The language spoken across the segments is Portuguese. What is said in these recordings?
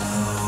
snow.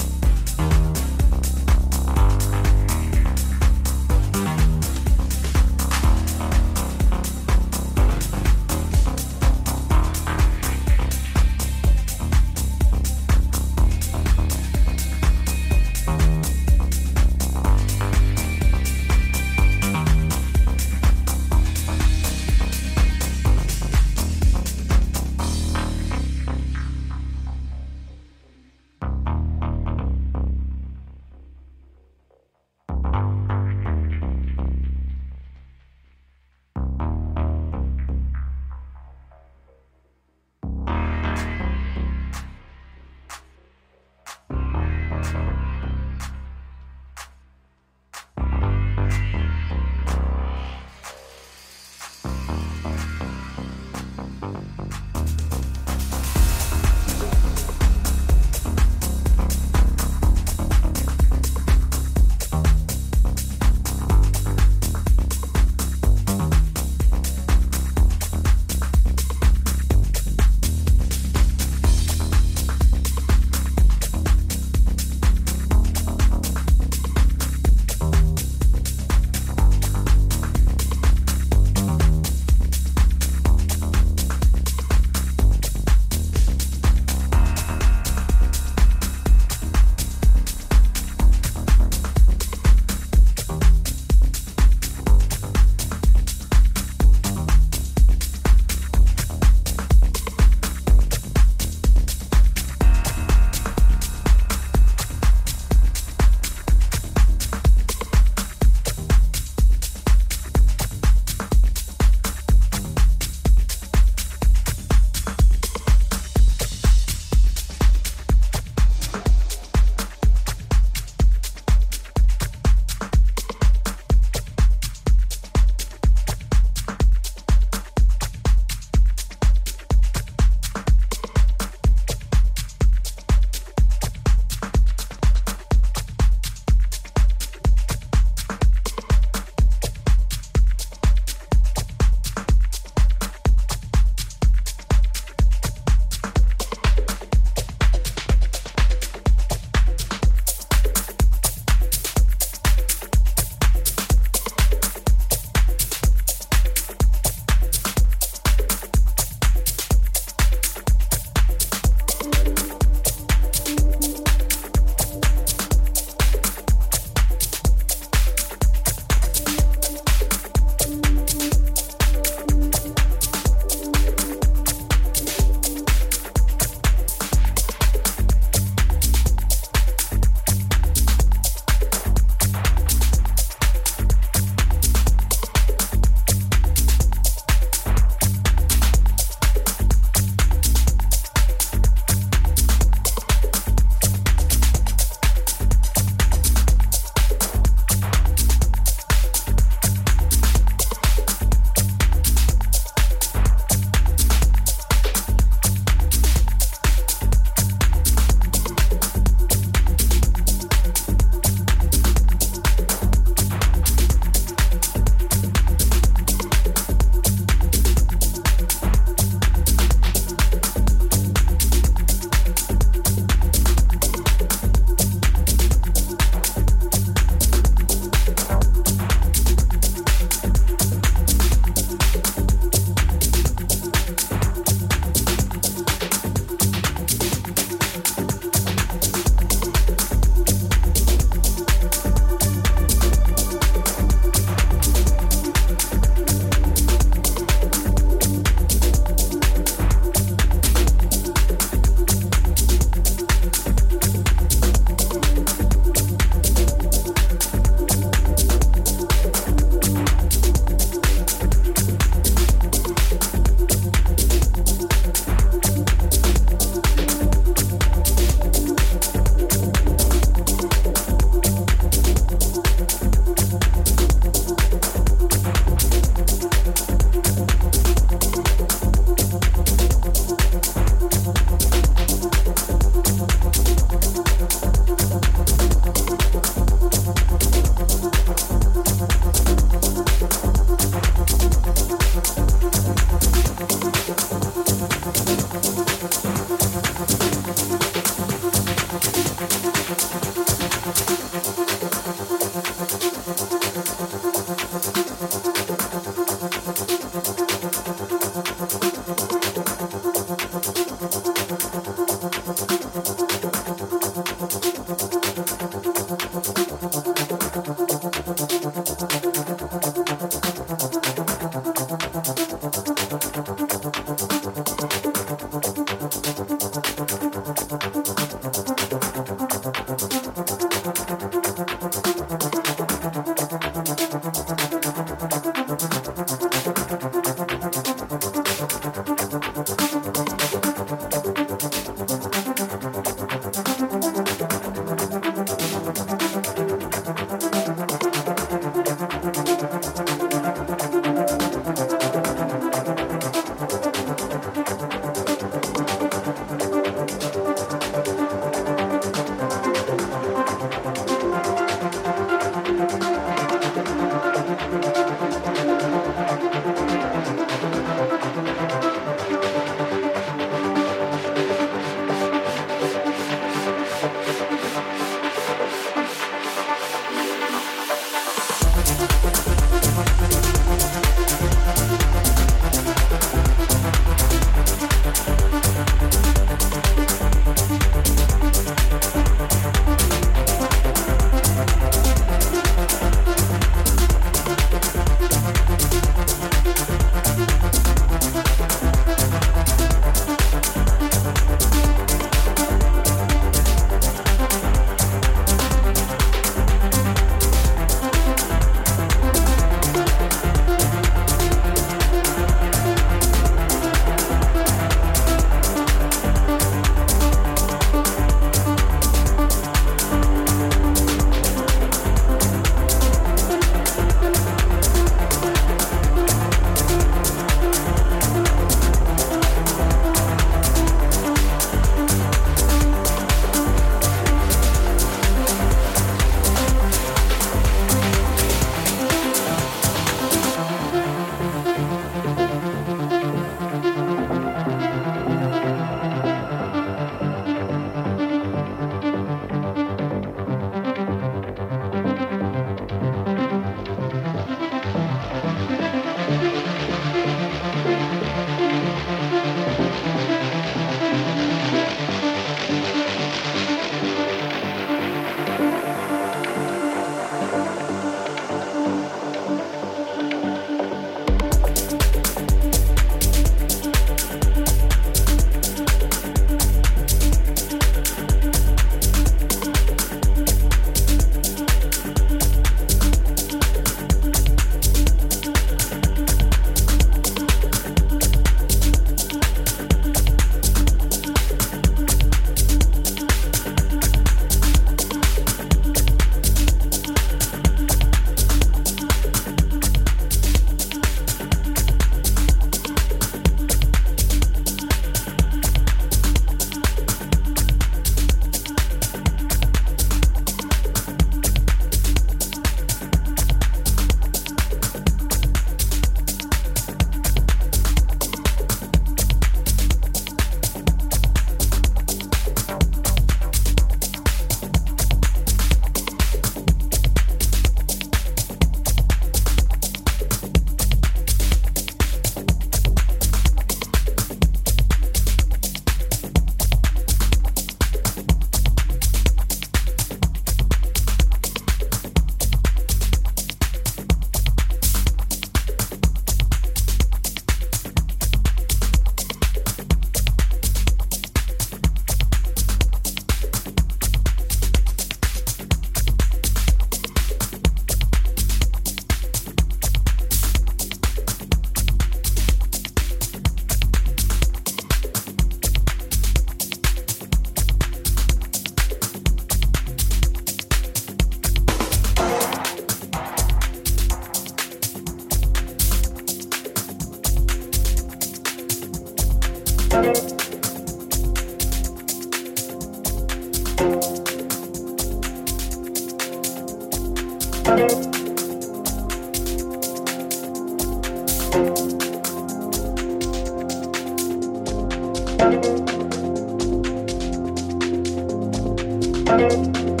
Música